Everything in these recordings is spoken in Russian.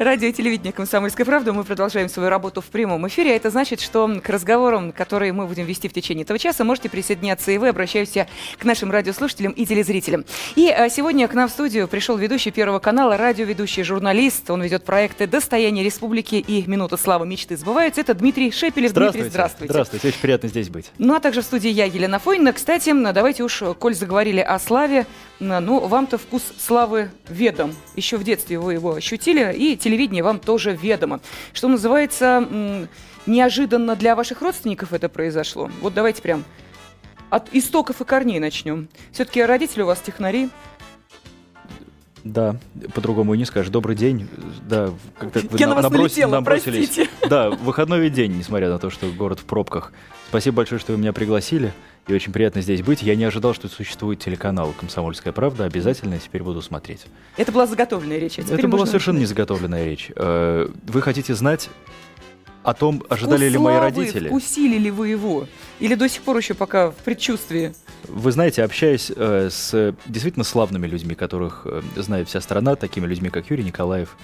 Радио и телевидение «Комсомольская правда». Мы продолжаем свою работу в прямом эфире. А это значит, что к разговорам, которые мы будем вести в течение этого часа, можете присоединяться и вы. Обращаюсь я к нашим радиослушателям и телезрителям. И а, сегодня к нам в студию пришел ведущий Первого канала, радиоведущий, журналист. Он ведет проекты «Достояние республики» и «Минута славы мечты сбываются». Это Дмитрий Шепелев. Здравствуйте. Дмитрий, здравствуйте. Здравствуйте, очень приятно здесь быть. Ну, а также в студии я, Елена Фойна. Кстати, давайте уж, коль заговорили о славе, ну, вам-то вкус славы ведом. Еще в детстве вы его ощутили, и телевидение вам тоже ведомо. Что называется, неожиданно для ваших родственников это произошло. Вот давайте прям от истоков и корней начнем. Все-таки родители у вас технари. Да, по-другому и не скажешь. Добрый день. Да, когда вы на, наброс, набросились. Простите. Да, выходной день, несмотря на то, что город в пробках. Спасибо большое, что вы меня пригласили. И очень приятно здесь быть. Я не ожидал, что существует телеканал «Комсомольская правда». Обязательно теперь буду смотреть. Это была заготовленная речь. А Это была совершенно не заготовленная речь. Э, вы хотите знать о том, ожидали Вкус ли мои родители. Вкусили ли вы его? Или до сих пор еще пока в предчувствии? Вы знаете, общаясь э, с действительно славными людьми, которых э, знает вся страна, такими людьми, как Юрий Николаев,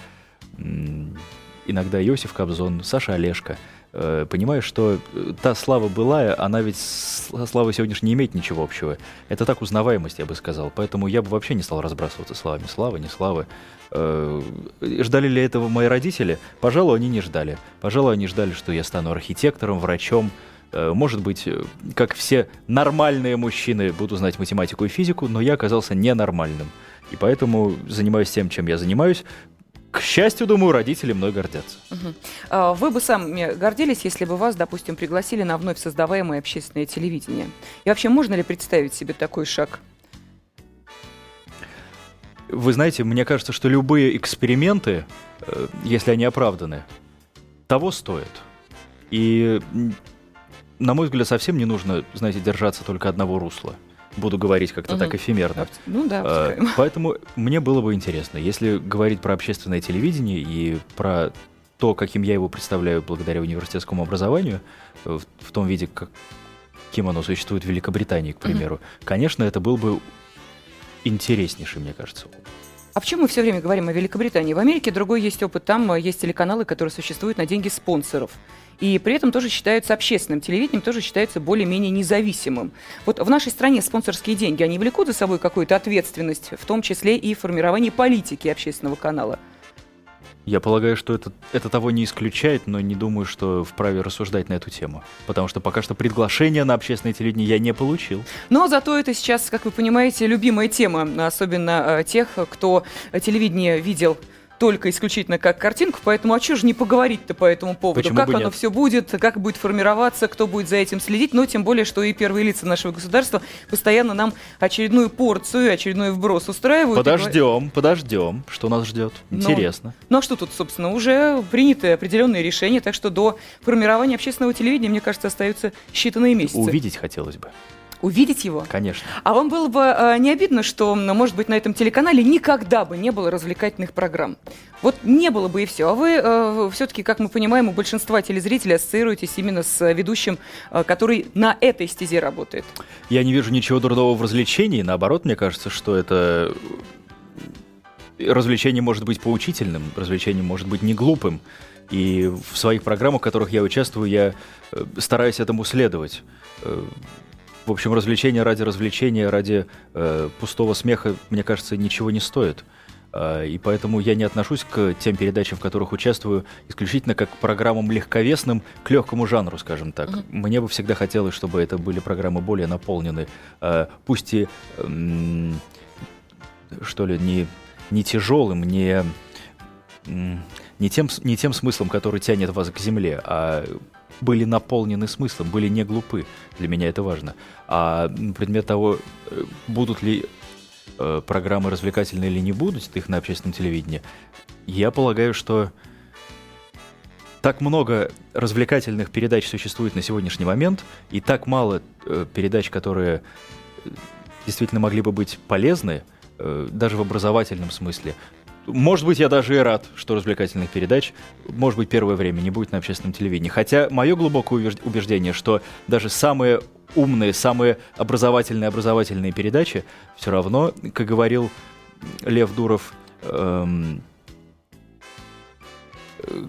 иногда Иосиф Кобзон, Саша Олешко – Э, понимаешь, что э, та слава былая, она ведь со славой сегодняшней не имеет ничего общего. Это так узнаваемость, я бы сказал. Поэтому я бы вообще не стал разбрасываться словами. Слава, не слава. Э, ждали ли этого мои родители? Пожалуй, они не ждали. Пожалуй, они ждали, что я стану архитектором, врачом, может быть, как все нормальные мужчины, буду знать математику и физику, но я оказался ненормальным. И поэтому занимаюсь тем, чем я занимаюсь, к счастью, думаю, родители мной гордятся. Угу. Вы бы сами гордились, если бы вас, допустим, пригласили на вновь создаваемое общественное телевидение? И вообще, можно ли представить себе такой шаг? Вы знаете, мне кажется, что любые эксперименты, э, если они оправданы, того стоят. И, на мой взгляд, совсем не нужно, знаете, держаться только одного русла буду говорить как-то угу. так эфемерно. Ну да, а, Поэтому мне было бы интересно, если говорить про общественное телевидение и про то, каким я его представляю благодаря университетскому образованию, в, в том виде, как, каким оно существует в Великобритании, к примеру, угу. конечно, это был бы интереснейший, мне кажется, а почему мы все время говорим о Великобритании? В Америке другой есть опыт. Там э, есть телеканалы, которые существуют на деньги спонсоров. И при этом тоже считаются общественным телевидением, тоже считаются более-менее независимым. Вот в нашей стране спонсорские деньги, они влекут за собой какую-то ответственность, в том числе и в формировании политики общественного канала? Я полагаю, что это, это того не исключает, но не думаю, что вправе рассуждать на эту тему. Потому что пока что приглашение на общественное телевидение я не получил. Но зато это сейчас, как вы понимаете, любимая тема, особенно э, тех, кто телевидение видел только исключительно как картинку, поэтому а что же не поговорить-то по этому поводу? Почему как оно нет? все будет, как будет формироваться, кто будет за этим следить, но тем более, что и первые лица нашего государства постоянно нам очередную порцию, очередной вброс устраивают. Подождем, и... подождем, что нас ждет. Интересно. Но, ну а что тут, собственно, уже приняты определенные решения, так что до формирования общественного телевидения, мне кажется, остаются считанные месяцы. Увидеть хотелось бы увидеть его. Конечно. А вам было бы э, не обидно, что, может быть, на этом телеканале никогда бы не было развлекательных программ? Вот не было бы и все. А вы э, все-таки, как мы понимаем, у большинства телезрителей ассоциируетесь именно с ведущим, э, который на этой стезе работает. Я не вижу ничего дурного в развлечении. Наоборот, мне кажется, что это развлечение может быть поучительным, развлечение может быть не глупым. И в своих программах, в которых я участвую, я э, стараюсь этому следовать. В общем, развлечение ради развлечения, ради э, пустого смеха, мне кажется, ничего не стоит. Э, и поэтому я не отношусь к тем передачам, в которых участвую, исключительно как к программам легковесным, к легкому жанру, скажем так. Mm-hmm. Мне бы всегда хотелось, чтобы это были программы более наполнены, э, пусть и, э, что ли, не, не тяжелым, не не тем, не тем смыслом, который тянет вас к земле, а были наполнены смыслом, были не глупы. Для меня это важно. А предмет того, э, будут ли э, программы развлекательные или не будут их на общественном телевидении, я полагаю, что так много развлекательных передач существует на сегодняшний момент, и так мало э, передач, которые действительно могли бы быть полезны, даже в образовательном смысле, может быть, я даже и рад, что развлекательных передач, может быть, первое время не будет на общественном телевидении. Хотя мое глубокое убеждение, что даже самые умные, самые образовательные образовательные передачи все равно, как говорил Лев Дуров, эм, э,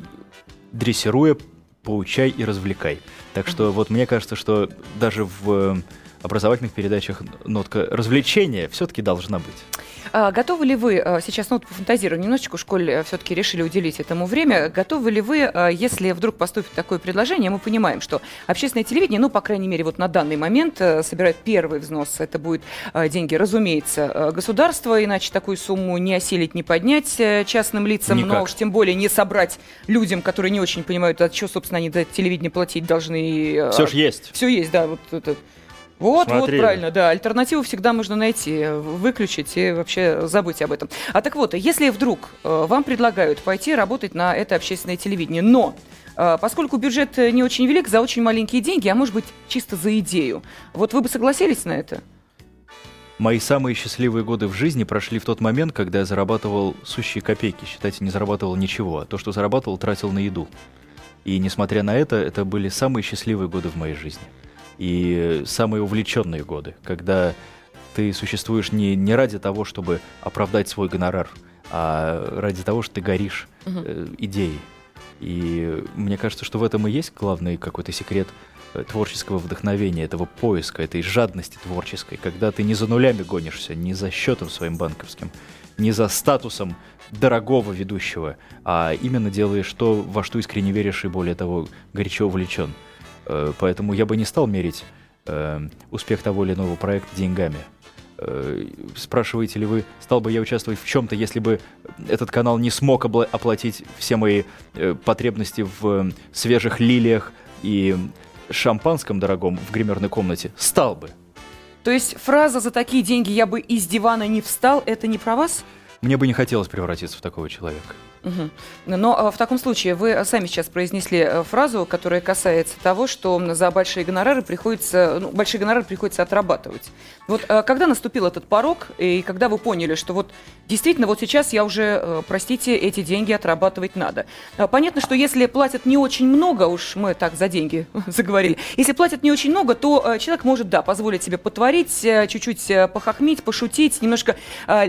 дрессируя, поучай и развлекай. Так что вот мне кажется, что даже в образовательных передачах нотка развлечения все-таки должна быть. А, готовы ли вы, а, сейчас, ну, пофантазирую немножечко, в школе все-таки решили уделить этому время, готовы ли вы, а, если вдруг поступит такое предложение, мы понимаем, что общественное телевидение, ну, по крайней мере, вот на данный момент собирает первый взнос, это будет деньги, разумеется, государства, иначе такую сумму не осилить, не поднять э, частным лицам, Никак. но уж тем более не собрать людям, которые не очень понимают, а что, собственно, они за телевидение платить должны. Все же есть. Все есть, да, вот это. Вот, Смотрели. вот, правильно, да. Альтернативу всегда можно найти, выключить и вообще забыть об этом. А так вот, если вдруг э, вам предлагают пойти работать на это общественное телевидение, но э, поскольку бюджет не очень велик, за очень маленькие деньги, а может быть чисто за идею, вот вы бы согласились на это? Мои самые счастливые годы в жизни прошли в тот момент, когда я зарабатывал сущие копейки. Считайте, не зарабатывал ничего. А то, что зарабатывал, тратил на еду. И несмотря на это, это были самые счастливые годы в моей жизни и самые увлеченные годы, когда ты существуешь не, не ради того, чтобы оправдать свой гонорар, а ради того, что ты горишь э, идеей. И мне кажется, что в этом и есть главный какой-то секрет э, творческого вдохновения, этого поиска, этой жадности творческой, когда ты не за нулями гонишься, не за счетом своим банковским, не за статусом дорогого ведущего, а именно делаешь то, во что искренне веришь и, более того, горячо увлечен. Э, поэтому я бы не стал мерить э, успех того или иного проекта деньгами. Э, спрашиваете ли вы, стал бы я участвовать в чем-то, если бы этот канал не смог оплатить все мои потребности в свежих лилиях и шампанском дорогом в гримерной комнате? Стал бы. То есть фраза «за такие деньги я бы из дивана не встал» — это не про вас? Мне бы не хотелось превратиться в такого человека. Угу. Но а, в таком случае вы сами сейчас произнесли э, фразу, которая касается того, что за большие гонорары приходится, ну, большие гонорары приходится отрабатывать. Вот а, когда наступил этот порог, и когда вы поняли, что вот действительно вот сейчас я уже, э, простите, эти деньги отрабатывать надо. А, понятно, что если платят не очень много, уж мы так за деньги заговорили, если платят не очень много, то э, человек может, да, позволить себе потворить, чуть-чуть похохмить, пошутить, немножко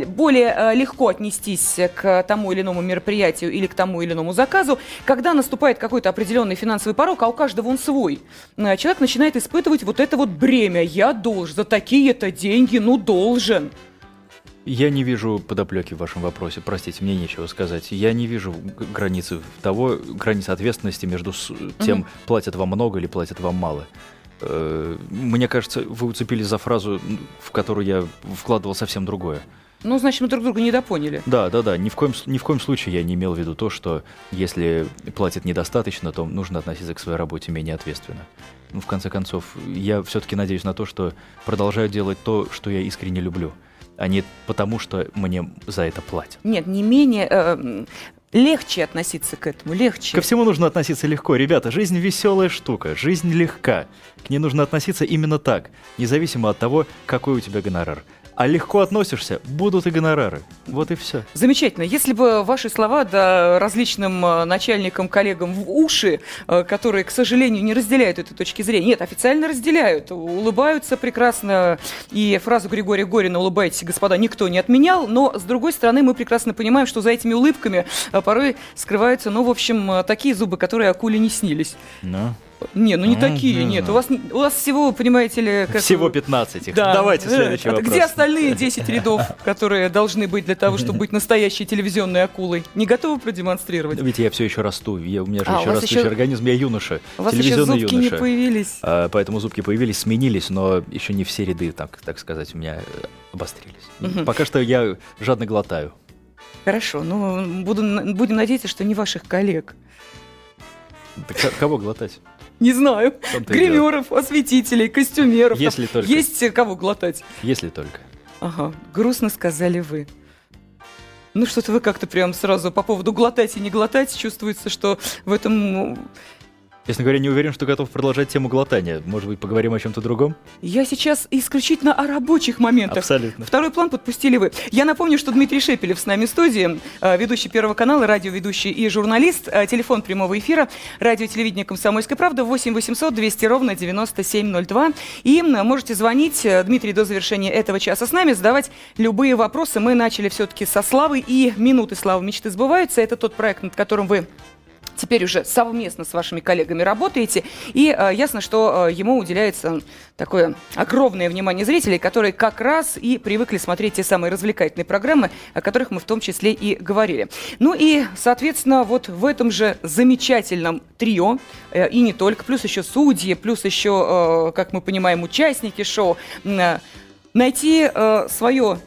более легко отнестись к тому или иному мероприятию, мероприятию или к тому или иному заказу, когда наступает какой-то определенный финансовый порог, а у каждого он свой, э, человек начинает испытывать вот это вот бремя. Я должен, за такие-то деньги, ну должен. Я не вижу подоплеки в вашем вопросе, простите, мне нечего сказать. Я не вижу границы того, границы ответственности между тем, угу. платят вам много или платят вам мало. Э, мне кажется, вы уцепились за фразу, в которую я вкладывал совсем другое. Ну, значит, мы друг друга недопоняли. Да, да, да. Ни в, коем, ни в коем случае я не имел в виду то, что если платят недостаточно, то нужно относиться к своей работе менее ответственно. Ну, в конце концов, я все-таки надеюсь на то, что продолжаю делать то, что я искренне люблю, а не потому, что мне за это платят. Нет, не менее... Э, легче относиться к этому, легче. Ко всему нужно относиться легко. Ребята, жизнь веселая штука, жизнь легка. К ней нужно относиться именно так, независимо от того, какой у тебя гонорар а легко относишься, будут и гонорары. Вот и все. Замечательно. Если бы ваши слова да, различным э, начальникам, коллегам в уши, э, которые, к сожалению, не разделяют этой точки зрения, нет, официально разделяют, улыбаются прекрасно, и фразу Григория Горина «улыбайтесь, господа» никто не отменял, но, с другой стороны, мы прекрасно понимаем, что за этими улыбками э, порой скрываются, ну, в общем, такие зубы, которые акуле не снились. Ну, no. Не, ну не mm-hmm. такие, нет. У вас, у вас всего, понимаете ли... Как... Всего 15 их. Да. Давайте следующий вопрос. Где остальные 10 рядов, которые должны быть для того, чтобы быть настоящей телевизионной акулой? Не готовы продемонстрировать? Ведь я все еще расту. Я, у меня же а, еще растущий еще... организм, я юноша. У вас еще зубки юноша. не появились. А, поэтому зубки появились, сменились, но еще не все ряды, так, так сказать, у меня э, обострились. Угу. Пока что я жадно глотаю. Хорошо, ну буду, будем надеяться, что не ваших коллег. Так, кого глотать? Не знаю. Гримеров, осветителей, костюмеров. Если там. только. Есть кого глотать. Если только. Ага, грустно сказали вы. Ну, что-то вы как-то прям сразу по поводу глотать и не глотать чувствуется, что в этом Честно говоря, не уверен, что готов продолжать тему глотания. Может быть, поговорим о чем-то другом? Я сейчас исключительно о рабочих моментах. Абсолютно. Второй план подпустили вы. Я напомню, что Дмитрий Шепелев с нами в студии, э, ведущий Первого канала, радиоведущий и журналист. Э, телефон прямого эфира, радио телевидение «Комсомольская правда» 8 800 200 ровно 9702. И можете звонить, э, Дмитрий, до завершения этого часа с нами, задавать любые вопросы. Мы начали все-таки со славы, и минуты славы мечты сбываются. Это тот проект, над которым вы теперь уже совместно с вашими коллегами работаете, и э, ясно, что э, ему уделяется такое огромное внимание зрителей, которые как раз и привыкли смотреть те самые развлекательные программы, о которых мы в том числе и говорили. Ну и, соответственно, вот в этом же замечательном трио, э, и не только, плюс еще судьи, плюс еще, как мы понимаем, участники шоу, найти свое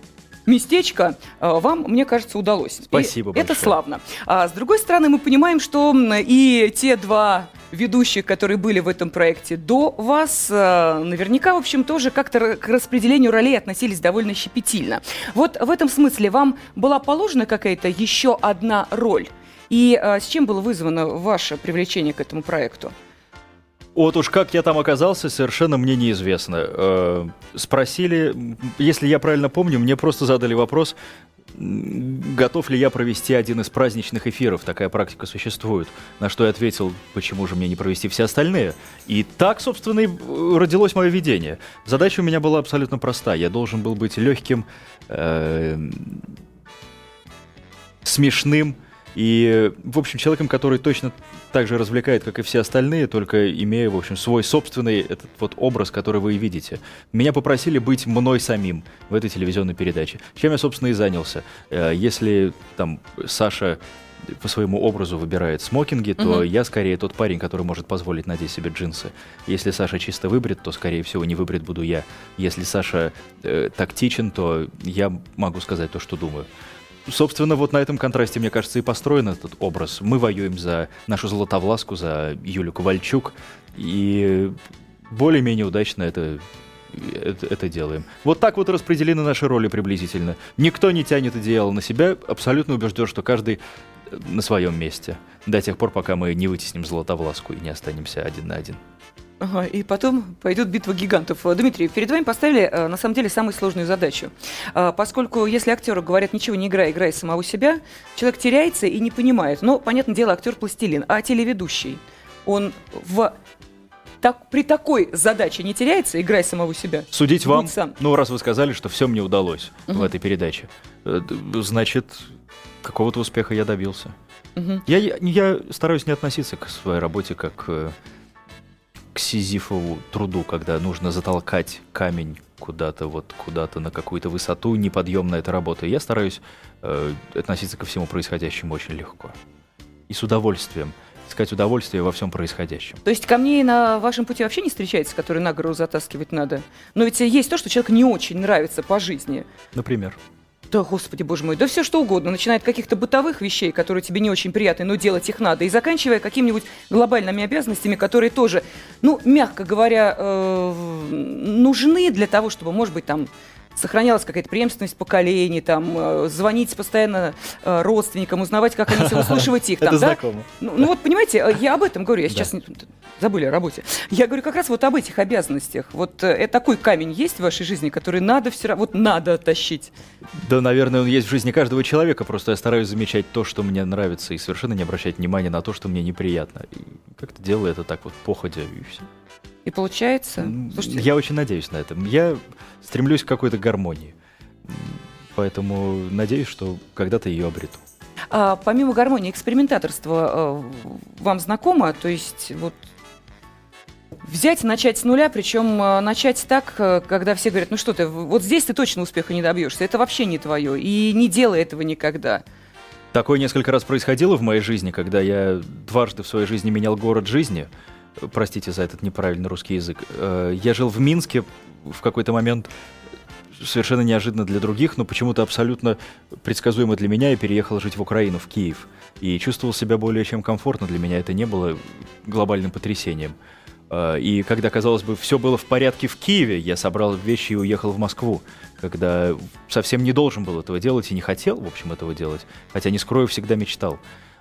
местечко э, вам, мне кажется, удалось. Спасибо и большое. Это славно. А с другой стороны, мы понимаем, что и те два ведущих, которые были в этом проекте до вас, э, наверняка, в общем, тоже как-то к распределению ролей относились довольно щепетильно. Вот в этом смысле вам была положена какая-то еще одна роль? И э, с чем было вызвано ваше привлечение к этому проекту? Вот уж как я там оказался, совершенно мне неизвестно. Э, спросили, если я правильно помню, мне просто задали вопрос, готов ли я провести один из праздничных эфиров, такая практика существует. На что я ответил, почему же мне не провести все остальные. И так, собственно, и родилось мое видение. Задача у меня была абсолютно проста. Я должен был быть легким, э, смешным, и, в общем, человеком, который точно так же развлекает, как и все остальные, только имея, в общем, свой собственный этот вот образ, который вы и видите. Меня попросили быть мной самим в этой телевизионной передаче. Чем я, собственно, и занялся. Э, если там Саша по своему образу выбирает смокинги, то угу. я скорее тот парень, который может позволить надеть себе джинсы. Если Саша чисто выбрит, то, скорее всего, не выбрит буду я. Если Саша э, тактичен, то я могу сказать то, что думаю. Собственно, вот на этом контрасте, мне кажется, и построен этот образ. Мы воюем за нашу Златовласку, за Юлю Ковальчук, и более-менее удачно это, это, это делаем. Вот так вот распределены наши роли приблизительно. Никто не тянет одеяло на себя, абсолютно убежден, что каждый на своем месте. До тех пор, пока мы не вытесним Златовласку и не останемся один на один. Ага, и потом пойдет битва гигантов. Дмитрий, перед вами поставили, э, на самом деле, самую сложную задачу. А, поскольку, если актеру говорят, ничего не играй, играй самого себя, человек теряется и не понимает. Но, понятное дело, актер пластилин, а телеведущий, он в так, при такой задаче не теряется, играй самого себя. Судить вам, сам. ну раз вы сказали, что все мне удалось угу. в этой передаче, э, значит, какого-то успеха я добился. Угу. Я, я стараюсь не относиться к своей работе как э, Сизифову труду, когда нужно затолкать камень куда-то вот куда-то на какую-то высоту, неподъемная эта работа. Я стараюсь э, относиться ко всему происходящему очень легко и с удовольствием искать удовольствие во всем происходящем. То есть камней на вашем пути вообще не встречается, которые на гору затаскивать надо? Но ведь есть то, что человеку не очень нравится по жизни. Например? Да, господи, боже мой, да все что угодно, начиная от каких-то бытовых вещей, которые тебе не очень приятны, но делать их надо, и заканчивая какими-нибудь глобальными обязанностями, которые тоже, ну, мягко говоря, э, нужны для того, чтобы, может быть, там сохранялась какая-то преемственность поколений, там, э, звонить постоянно э, родственникам, узнавать, как они услышивать их. Там, Это да? знакомо. Ну, ну вот, понимаете, э, я об этом говорю, я сейчас не, забыли о работе. Я говорю как раз вот об этих обязанностях. Вот э, такой камень есть в вашей жизни, который надо все равно, вот надо тащить? Да, наверное, он есть в жизни каждого человека, просто я стараюсь замечать то, что мне нравится, и совершенно не обращать внимания на то, что мне неприятно. И как-то делаю это так вот походя, и все. И получается... Слушайте... Я очень надеюсь на это. Я стремлюсь к какой-то гармонии. Поэтому надеюсь, что когда-то ее обрету. А, помимо гармонии, экспериментаторство э, вам знакомо? То есть вот взять, начать с нуля, причем э, начать так, э, когда все говорят, ну что ты, вот здесь ты точно успеха не добьешься, это вообще не твое, и не делай этого никогда. Такое несколько раз происходило в моей жизни, когда я дважды в своей жизни менял город жизни – простите за этот неправильный русский язык. Э, я жил в Минске в какой-то момент совершенно неожиданно для других, но почему-то абсолютно предсказуемо для меня я переехал жить в Украину, в Киев. И чувствовал себя более чем комфортно. Для меня это не было глобальным потрясением. Э, и когда, казалось бы, все было в порядке в Киеве, я собрал вещи и уехал в Москву, когда совсем не должен был этого делать и не хотел, в общем, этого делать, хотя, не скрою, всегда мечтал.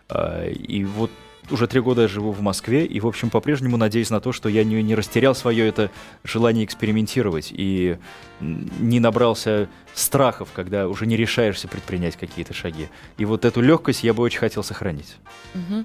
Э, и вот уже три года я живу в Москве, и, в общем, по-прежнему надеюсь на то, что я не, не растерял свое это желание экспериментировать и не набрался страхов, когда уже не решаешься предпринять какие-то шаги. И вот эту легкость я бы очень хотел сохранить. Угу.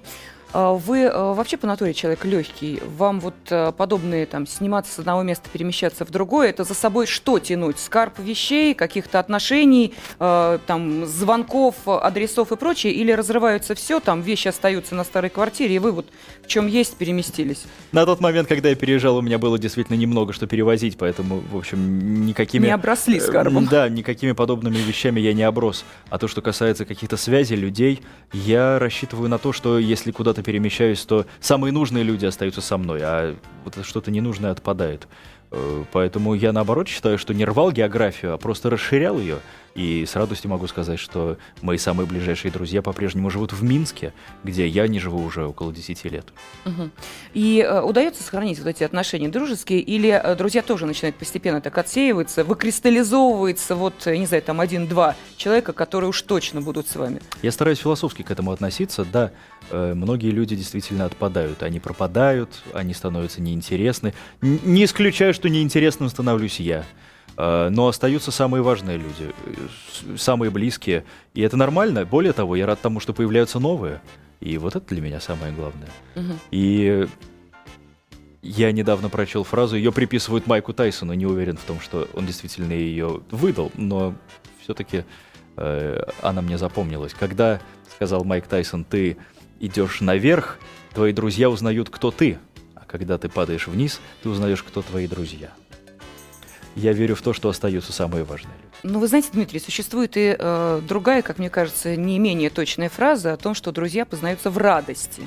А вы а, вообще по натуре человек легкий. Вам вот а, подобные там сниматься с одного места, перемещаться в другое, это за собой что тянуть? Скарп вещей, каких-то отношений, там звонков, адресов и прочее? Или разрываются все, там вещи остаются на старой квартире, и вы вот в чем есть переместились? На тот момент, когда я переезжал, у меня было действительно немного что перевозить, поэтому, в общем, никакими... Не обросли скарбом. Да, никакими подобными вещами я не оброс. А то, что касается каких-то связей, людей, я рассчитываю на то, что если куда-то перемещаюсь, то самые нужные люди остаются со мной, а вот что-то ненужное отпадает. Э, поэтому я наоборот считаю, что не рвал географию, а просто расширял ее. И с радостью могу сказать, что мои самые ближайшие друзья по-прежнему живут в Минске, где я не живу уже около 10 лет. Угу. И э, удается сохранить вот эти отношения дружеские, или э, друзья тоже начинают постепенно так отсеиваться, выкристаллизовывается вот, не знаю, там один-два человека, которые уж точно будут с вами? Я стараюсь философски к этому относиться. Да, э, многие люди действительно отпадают, они пропадают, они становятся неинтересны. Н- не исключаю, что неинтересным становлюсь я. Э, но остаются самые важные люди, э, самые близкие. И это нормально. Более того, я рад тому, что появляются новые. И вот это для меня самое главное. Угу. И я недавно прочел фразу, ее приписывают Майку Тайсону, не уверен в том, что он действительно ее выдал, но все-таки э, она мне запомнилась. Когда, сказал Майк Тайсон, ты идешь наверх, твои друзья узнают, кто ты, а когда ты падаешь вниз, ты узнаешь, кто твои друзья я верю в то, что остаются самые важные люди. Ну, вы знаете, Дмитрий, существует и э, другая, как мне кажется, не менее точная фраза о том, что друзья познаются в радости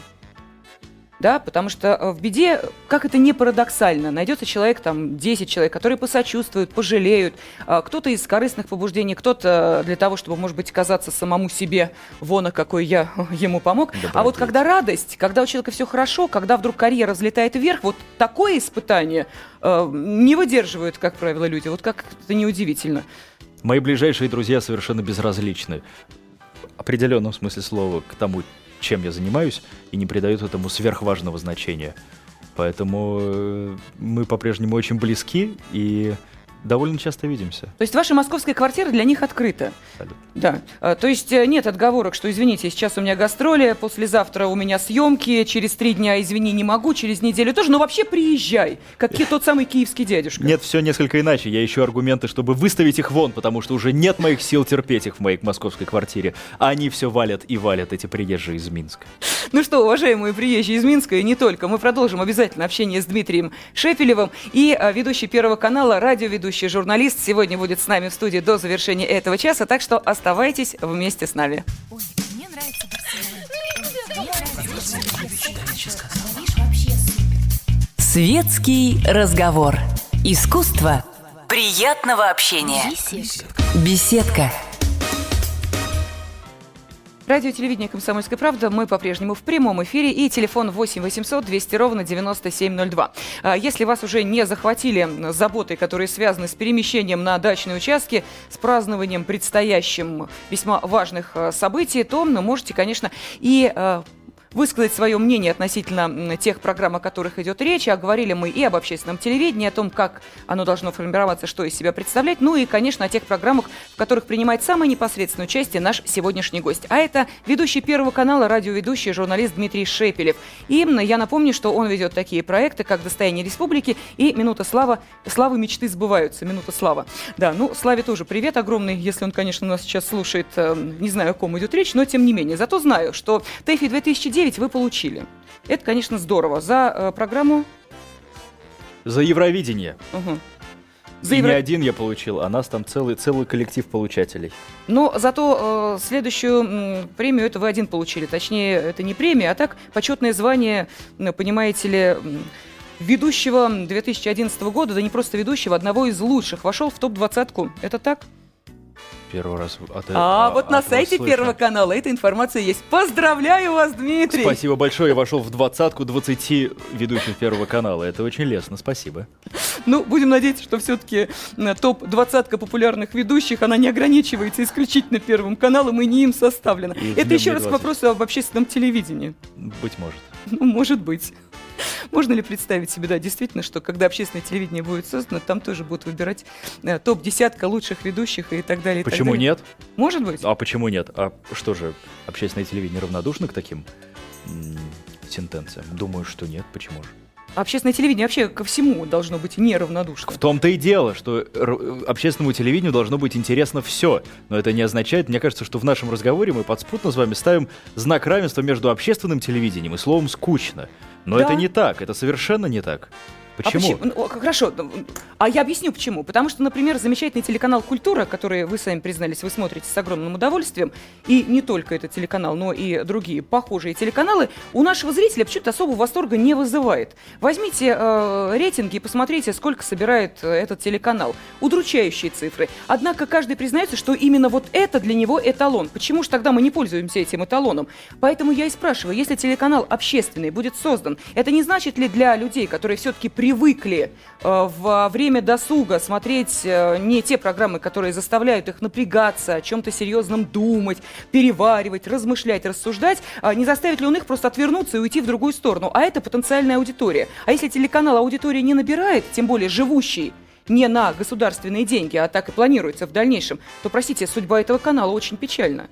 да, потому что э, в беде, как это не парадоксально, найдется человек, там, 10 человек, которые посочувствуют, пожалеют, а, кто-то из корыстных побуждений, кто-то для того, чтобы, может быть, казаться самому себе, вон, какой я ему помог. Да, а вот когда радость, когда у человека все хорошо, когда вдруг карьера взлетает вверх, вот такое испытание э, не выдерживают, как правило, люди. Вот как это неудивительно. Мои ближайшие друзья совершенно безразличны в определенном смысле слова к тому, чем я занимаюсь, и не придают этому сверхважного значения. Поэтому э, мы по-прежнему очень близки, и довольно часто видимся. То есть ваша московская квартира для них открыта? Абсолютно. Да. А, то есть э, нет отговорок, что, извините, сейчас у меня гастроли, послезавтра у меня съемки, через три дня, извини, не могу, через неделю тоже, но вообще приезжай, как тот самый киевский дядюшка. Нет, все несколько иначе. Я ищу аргументы, чтобы выставить их вон, потому что уже нет моих сил терпеть их в моей московской квартире. А они все валят и валят, эти приезжие из Минска. Ну что, уважаемые приезжие из Минска и не только, мы продолжим обязательно общение с Дмитрием Шепелевым и а, ведущий Первого канала, радиоведущий ведущий журналист, сегодня будет с нами в студии до завершения этого часа, так что оставайтесь вместе с нами. Светский разговор. Искусство приятного общения. Беседка. Радио телевидение «Комсомольская правда». Мы по-прежнему в прямом эфире. И телефон 8 800 200 ровно 9702. А, если вас уже не захватили заботы, которые связаны с перемещением на дачные участки, с празднованием предстоящим весьма важных а, событий, то можете, конечно, и а, высказать свое мнение относительно тех программ, о которых идет речь. А говорили мы и об общественном телевидении, о том, как оно должно формироваться, что из себя представлять. Ну и, конечно, о тех программах, в которых принимает самое непосредственное участие наш сегодняшний гость. А это ведущий Первого канала, радиоведущий, журналист Дмитрий Шепелев. И я напомню, что он ведет такие проекты, как «Достояние республики» и «Минута славы». Славы мечты сбываются. «Минута слава». Да, ну, Славе тоже привет огромный, если он, конечно, нас сейчас слушает. Э, не знаю, о ком идет речь, но тем не менее. Зато знаю, что ТЭФИ 2009 9 вы получили. Это, конечно, здорово. За э, программу... За Евровидение. Угу. За И Евро... не один я получил, а нас там целый, целый коллектив получателей. Но зато э, следующую м, премию это вы один получили. Точнее, это не премия, а так почетное звание, понимаете ли, ведущего 2011 года, да не просто ведущего, одного из лучших, вошел в топ-двадцатку. Это так? Первый раз от А, а вот на сайте слышно. Первого канала эта информация есть. Поздравляю вас, Дмитрий! Спасибо большое, я вошел в двадцатку 20 ведущих Первого канала. Это очень лестно, спасибо. Ну, будем надеяться, что все-таки топ-20 популярных ведущих, она не ограничивается исключительно Первым каналом и не им составлена. И Это еще раз к вопросу об общественном телевидении. Быть может. Ну, может быть. Можно ли представить себе, да, действительно, что когда общественное телевидение будет создано, там тоже будут выбирать э, топ-десятка лучших ведущих и так далее. Почему так далее. нет? Может быть. А почему нет? А что же, общественное телевидение равнодушно к таким сентенциям? Думаю, что нет. Почему же? Общественное телевидение вообще ко всему должно быть неравнодушно. В том-то и дело, что общественному телевидению должно быть интересно все. Но это не означает, мне кажется, что в нашем разговоре мы подспутно с вами ставим знак равенства между общественным телевидением и словом «скучно». Но да. это не так, это совершенно не так. Почему? А почему? Ну, хорошо, а я объясню почему. Потому что, например, замечательный телеканал «Культура», который вы сами признались, вы смотрите с огромным удовольствием, и не только этот телеканал, но и другие похожие телеканалы, у нашего зрителя почему-то особого восторга не вызывает. Возьмите э, рейтинги и посмотрите, сколько собирает э, этот телеканал. Удручающие цифры. Однако каждый признается, что именно вот это для него эталон. Почему же тогда мы не пользуемся этим эталоном? Поэтому я и спрашиваю, если телеканал общественный будет создан, это не значит ли для людей, которые все-таки при привыкли э, во время досуга смотреть э, не те программы, которые заставляют их напрягаться, о чем-то серьезном думать, переваривать, размышлять, рассуждать, а не заставит ли он их просто отвернуться и уйти в другую сторону. А это потенциальная аудитория. А если телеканал аудитории не набирает, тем более живущий, не на государственные деньги, а так и планируется в дальнейшем, то, простите, судьба этого канала очень печальна.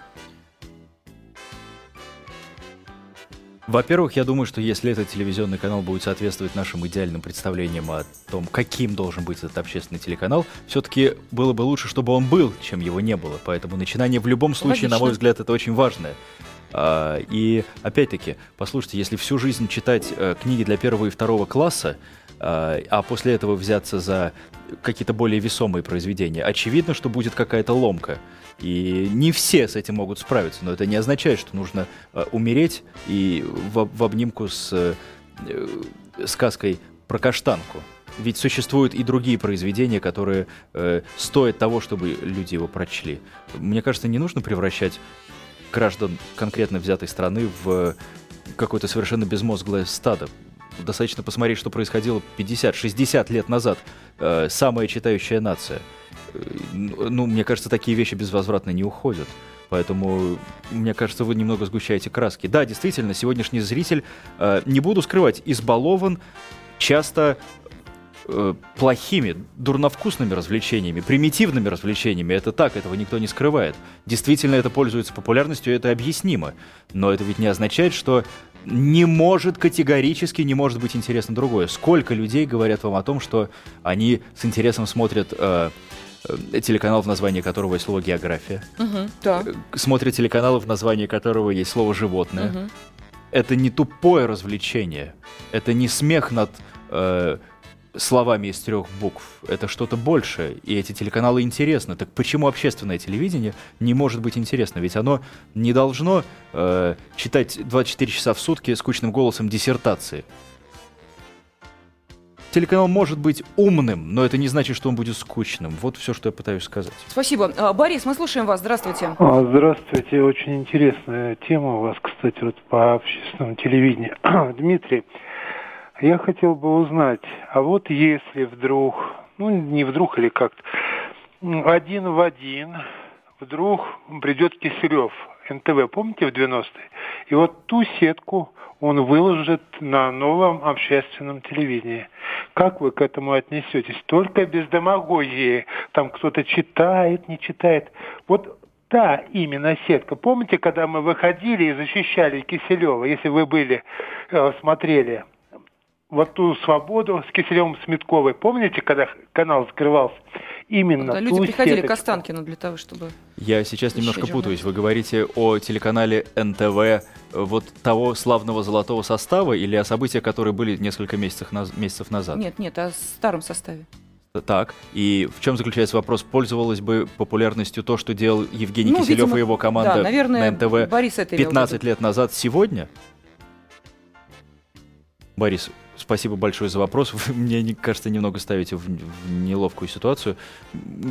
Во-первых, я думаю, что если этот телевизионный канал будет соответствовать нашим идеальным представлениям о том, каким должен быть этот общественный телеканал, все-таки было бы лучше, чтобы он был, чем его не было. Поэтому начинание в любом случае, Логично. на мой взгляд, это очень важное. А, и опять-таки, послушайте, если всю жизнь читать э, книги для первого и второго класса, а, а после этого взяться за какие-то более весомые произведения, очевидно, что будет какая-то ломка. И не все с этим могут справиться, но это не означает, что нужно э, умереть и в, в обнимку с э, сказкой про каштанку. Ведь существуют и другие произведения, которые э, стоят того, чтобы люди его прочли. Мне кажется, не нужно превращать граждан конкретно взятой страны в какое-то совершенно безмозглое стадо. Достаточно посмотреть, что происходило 50-60 лет назад. Э, самая читающая нация – ну, мне кажется, такие вещи безвозвратно не уходят. Поэтому, мне кажется, вы немного сгущаете краски. Да, действительно, сегодняшний зритель, э, не буду скрывать, избалован часто э, плохими, дурновкусными развлечениями, примитивными развлечениями. Это так, этого никто не скрывает. Действительно, это пользуется популярностью, это объяснимо. Но это ведь не означает, что не может категорически не может быть интересно другое. Сколько людей говорят вам о том, что они с интересом смотрят э, Э, телеканал, в названии которого есть слово география. Угу, да. Э, смотрит телеканал, в названии которого есть слово животное. Угу. Это не тупое развлечение. Это не смех над э, словами из трех букв. Это что-то большее. И эти телеканалы интересны. Так почему общественное телевидение не может быть интересно? Ведь оно не должно э, читать 24 часа в сутки скучным голосом диссертации телеканал может быть умным, но это не значит, что он будет скучным. Вот все, что я пытаюсь сказать. Спасибо. А, Борис, мы слушаем вас. Здравствуйте. А, здравствуйте. Очень интересная тема у вас, кстати, вот по общественному телевидению. Дмитрий, я хотел бы узнать, а вот если вдруг, ну не вдруг или как-то, один в один вдруг придет Киселев, НТВ, помните, в 90-е? И вот ту сетку он выложит на новом общественном телевидении. Как вы к этому отнесетесь? Только без демагогии. Там кто-то читает, не читает. Вот та именно сетка. Помните, когда мы выходили и защищали Киселева, если вы были, э, смотрели, вот ту свободу с Киселевым Сметковой. Помните, когда канал закрывался? Именно да, люди приходили сеточку. к Останкину для того, чтобы... Я сейчас немножко путаюсь. Вы говорите о телеканале НТВ вот того славного золотого состава или о событиях, которые были несколько месяцев, месяцев назад? Нет, нет, о старом составе. Так, и в чем заключается вопрос? Пользовалась бы популярностью то, что делал Евгений ну, Киселев видимо, и его команда да, наверное, на НТВ Борис 15 лет назад сегодня? Борис, Спасибо большое за вопрос. Вы, мне кажется, немного ставите в, в неловкую ситуацию.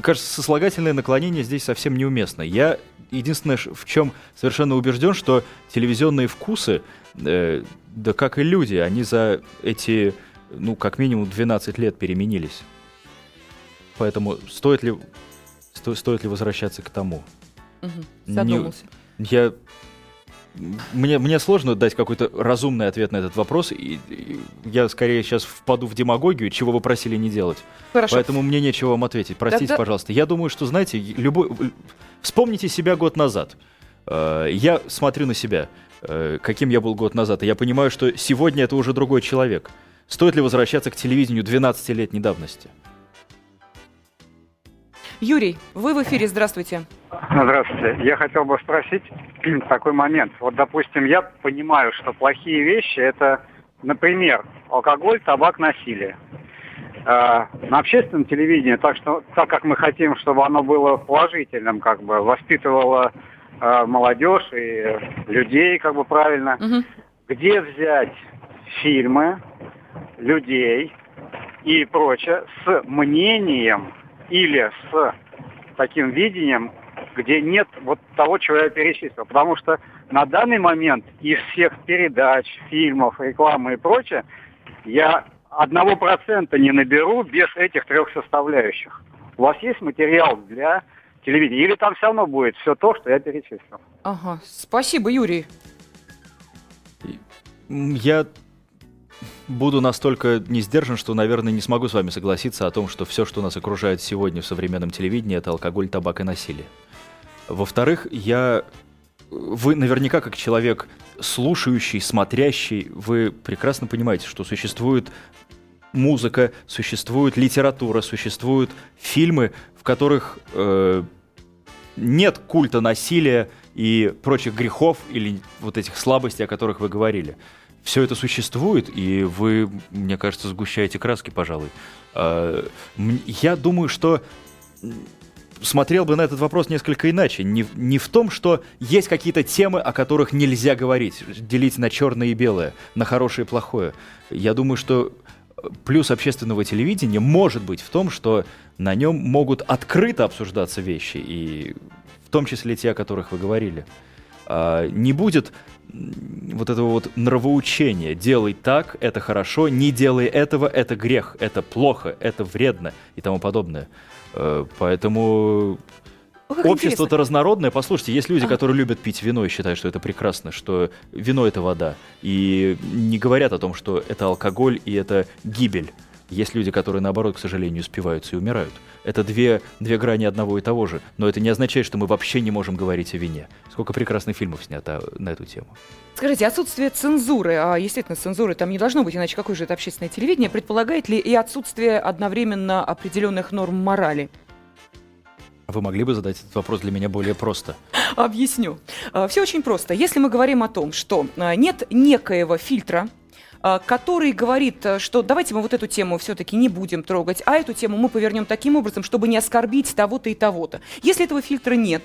Кажется, сослагательное наклонение здесь совсем неуместно. Я единственное, в чем совершенно убежден, что телевизионные вкусы, э, да как и люди, они за эти, ну, как минимум 12 лет переменились. Поэтому стоит ли, сто, стоит ли возвращаться к тому? Угу. Задумался. Не, я мне, мне сложно дать какой-то разумный ответ на этот вопрос, и, и я скорее сейчас впаду в демагогию, чего вы просили не делать. Хорошо. Поэтому мне нечего вам ответить. Простите, Тогда... пожалуйста. Я думаю, что, знаете, любой... Вспомните себя год назад. Э, я смотрю на себя, э, каким я был год назад, и я понимаю, что сегодня это уже другой человек. Стоит ли возвращаться к телевидению 12-летней давности? Юрий, вы в эфире, здравствуйте. Здравствуйте. Я хотел бы спросить такой момент. Вот, допустим, я понимаю, что плохие вещи – это, например, алкоголь, табак, насилие. Э, на общественном телевидении, так, что, так как мы хотим, чтобы оно было положительным, как бы воспитывало э, молодежь и людей, как бы правильно, угу. где взять фильмы, людей и прочее с мнением или с таким видением, где нет вот того, чего я перечислил. Потому что на данный момент из всех передач, фильмов, рекламы и прочее, я одного процента не наберу без этих трех составляющих. У вас есть материал для телевидения? Или там все равно будет все то, что я перечислил? Ага, спасибо, Юрий. Я буду настолько не сдержан, что, наверное, не смогу с вами согласиться о том, что все, что нас окружает сегодня в современном телевидении, это алкоголь, табак и насилие. Во-вторых, я... Вы наверняка, как человек слушающий, смотрящий, вы прекрасно понимаете, что существует музыка, существует литература, существуют фильмы, в которых э, нет культа насилия и прочих грехов или вот этих слабостей, о которых вы говорили все это существует, и вы, мне кажется, сгущаете краски, пожалуй. А, я думаю, что смотрел бы на этот вопрос несколько иначе. Не, не в том, что есть какие-то темы, о которых нельзя говорить, делить на черное и белое, на хорошее и плохое. Я думаю, что плюс общественного телевидения может быть в том, что на нем могут открыто обсуждаться вещи, и в том числе те, о которых вы говорили. А, не будет вот этого вот нравоучения. Делай так, это хорошо, не делай этого, это грех, это плохо, это вредно и тому подобное. Э, поэтому Общество-то разнородное. Послушайте, есть люди, а. которые любят пить вино и считают, что это прекрасно, что вино это вода. И не говорят о том, что это алкоголь и это гибель. Есть люди, которые, наоборот, к сожалению, успеваются и умирают. Это две, две грани одного и того же. Но это не означает, что мы вообще не можем говорить о вине. Сколько прекрасных фильмов снято на эту тему. Скажите, отсутствие цензуры, а естественно, цензуры там не должно быть, иначе какое же это общественное телевидение, предполагает ли и отсутствие одновременно определенных норм морали? Вы могли бы задать этот вопрос для меня более просто? Объясню. А, Все очень просто. Если мы говорим о том, что а, нет некоего фильтра, который говорит, э, что давайте мы вот эту тему все-таки не будем трогать, а эту тему мы повернем таким образом, чтобы не оскорбить того-то и того-то. Если этого фильтра нет,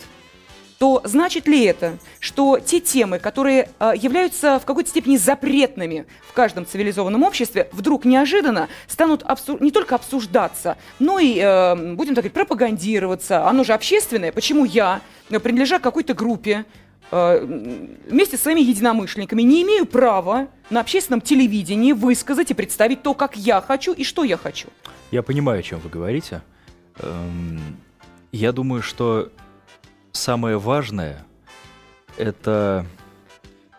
то значит ли это, что те темы, которые э, являются в какой-то степени запретными в каждом цивилизованном обществе, вдруг неожиданно станут обсу- не только обсуждаться, но и, э, будем так говорить, пропагандироваться. Оно же общественное. Почему я, принадлежа какой-то группе, Э, вместе с своими единомышленниками не имею права на общественном телевидении высказать и представить то, как я хочу и что я хочу. Я понимаю, о чем вы говорите. Эм, я думаю, что самое важное – это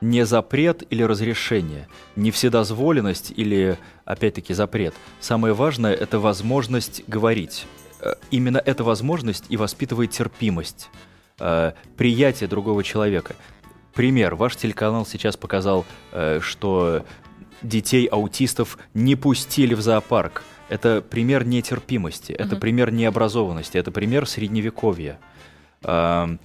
не запрет или разрешение, не вседозволенность или, опять-таки, запрет. Самое важное – это возможность говорить. Э, именно эта возможность и воспитывает терпимость – э, приятие другого человека. Пример. Ваш телеканал сейчас показал, э, что детей аутистов не пустили в зоопарк. Это пример нетерпимости, это пример необразованности, это пример средневековья. Э,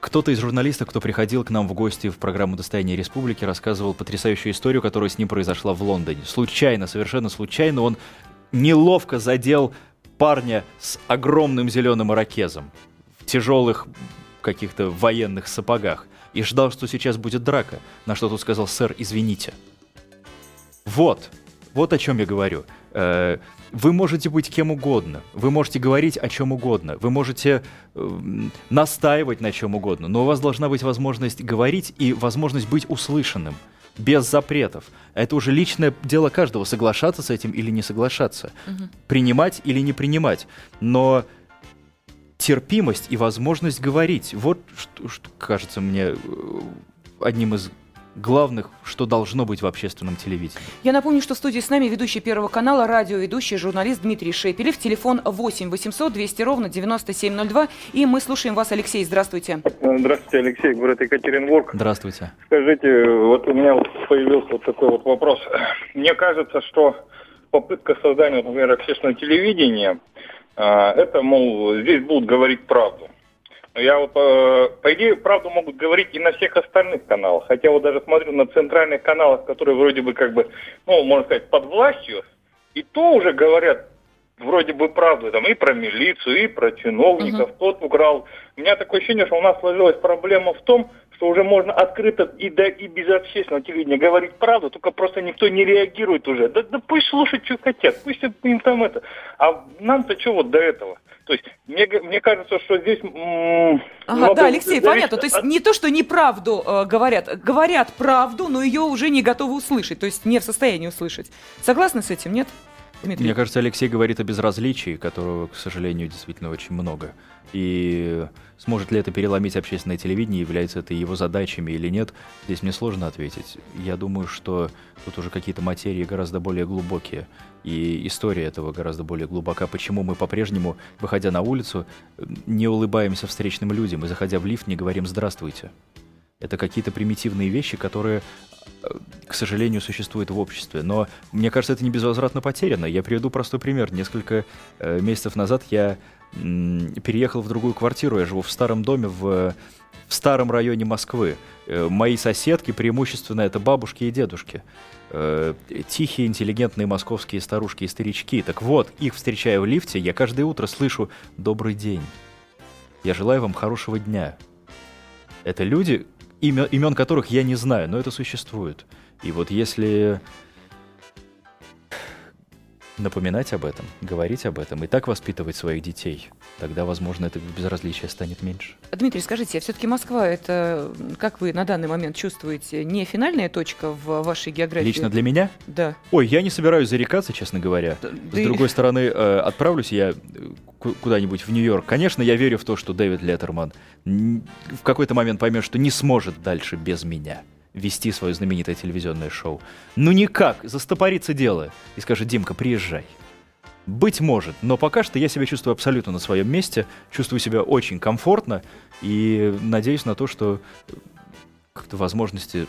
кто-то из журналистов, кто приходил к нам в гости в программу «Достояние республики», рассказывал потрясающую историю, которая с ним произошла в Лондоне. Случайно, совершенно случайно он неловко задел парня с огромным зеленым ирокезом тяжелых каких-то военных сапогах и ждал, что сейчас будет драка, на что тут сказал «Сэр, извините». Вот, вот о чем я говорю. Э, вы можете быть кем угодно, вы можете говорить о чем угодно, вы можете э, настаивать на чем угодно, но у вас должна быть возможность говорить и возможность быть услышанным. без запретов. Это уже личное дело каждого, соглашаться с этим или не соглашаться, угу. принимать или не принимать. Но терпимость и возможность говорить, вот что, что кажется мне э, одним из главных, что должно быть в общественном телевидении. Я напомню, что в студии с нами ведущий Первого канала, радиоведущий, журналист Дмитрий Шепелев. Телефон 8 800 200 ровно 9702. И мы слушаем вас, Алексей. Здравствуйте. Здравствуйте, Алексей, город Екатеринбург. Здравствуйте. Скажите, вот у меня вот появился вот такой вот вопрос. Мне кажется, что попытка создания, например, общественного телевидения, это, мол, здесь будут говорить правду. Я вот, э, по идее, правду могут говорить и на всех остальных каналах. Хотя вот даже смотрю на центральных каналах, которые вроде бы как бы, ну, можно сказать, под властью, и то уже говорят вроде бы правду, там и про милицию, и про чиновников, uh-huh. тот украл. У меня такое ощущение, что у нас сложилась проблема в том, что уже можно открыто и, да, и без общественного телевидения говорить правду, только просто никто не реагирует уже. Да, да пусть слушают, что хотят, пусть им там это. А нам-то что вот до этого? То есть мне, мне кажется, что здесь... Ага, да, Алексей, зависит... понятно. То есть не то, что неправду э, говорят. Говорят правду, но ее уже не готовы услышать. То есть не в состоянии услышать. Согласны с этим, нет? Дмитрий? Мне кажется, Алексей говорит о безразличии, которого, к сожалению, действительно очень много. И сможет ли это переломить общественное телевидение, является это его задачами или нет, здесь мне сложно ответить. Я думаю, что тут уже какие-то материи гораздо более глубокие, и история этого гораздо более глубока. Почему мы по-прежнему, выходя на улицу, не улыбаемся встречным людям и, заходя в лифт, не говорим «здравствуйте». Это какие-то примитивные вещи, которые к сожалению, существует в обществе. Но мне кажется, это не безвозвратно потеряно. Я приведу простой пример. Несколько э, месяцев назад я м, переехал в другую квартиру. Я живу в старом доме в, в старом районе Москвы. Э, мои соседки преимущественно это бабушки и дедушки. Э, тихие, интеллигентные московские старушки и старички. Так вот, их встречаю в лифте, я каждое утро слышу «Добрый день». Я желаю вам хорошего дня. Это люди, имя, имен которых я не знаю, но это существует. И вот если напоминать об этом, говорить об этом и так воспитывать своих детей, тогда, возможно, это безразличие станет меньше. Дмитрий, скажите, а все-таки Москва это, как вы на данный момент чувствуете, не финальная точка в вашей географии? Лично для меня? Да. Ой, я не собираюсь зарекаться, честно говоря. Да, С да другой стороны, э, отправлюсь я э, куда-нибудь в Нью-Йорк. Конечно, я верю в то, что Дэвид Леттерман в какой-то момент поймет, что не сможет дальше без меня вести свое знаменитое телевизионное шоу. Ну никак, застопорится дело. И скажет, Димка, приезжай. Быть может, но пока что я себя чувствую абсолютно на своем месте, чувствую себя очень комфортно и надеюсь на то, что как-то возможности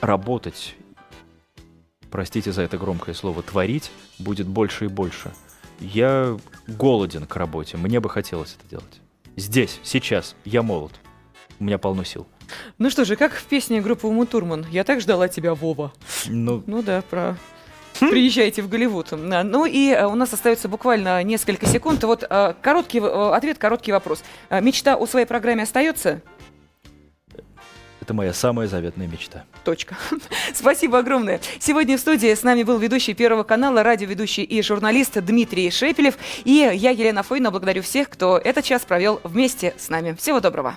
работать, простите за это громкое слово, творить будет больше и больше. Я голоден к работе, мне бы хотелось это делать. Здесь, сейчас, я молод, у меня полно сил. Ну что же, как в песне группы Уму Турман. Я так ждала тебя, Вова. Ну, ну да, про приезжайте в Голливуд. Ну и э, у нас остается буквально несколько секунд. Вот э, короткий э, ответ, короткий вопрос. Мечта о своей программе остается? Это моя самая заветная мечта. Точка. Спасибо огромное. Сегодня в студии с нами был ведущий Первого канала, радиоведущий и журналист Дмитрий Шепелев. И я, Елена Фойна, благодарю всех, кто этот час провел вместе с нами. Всего доброго.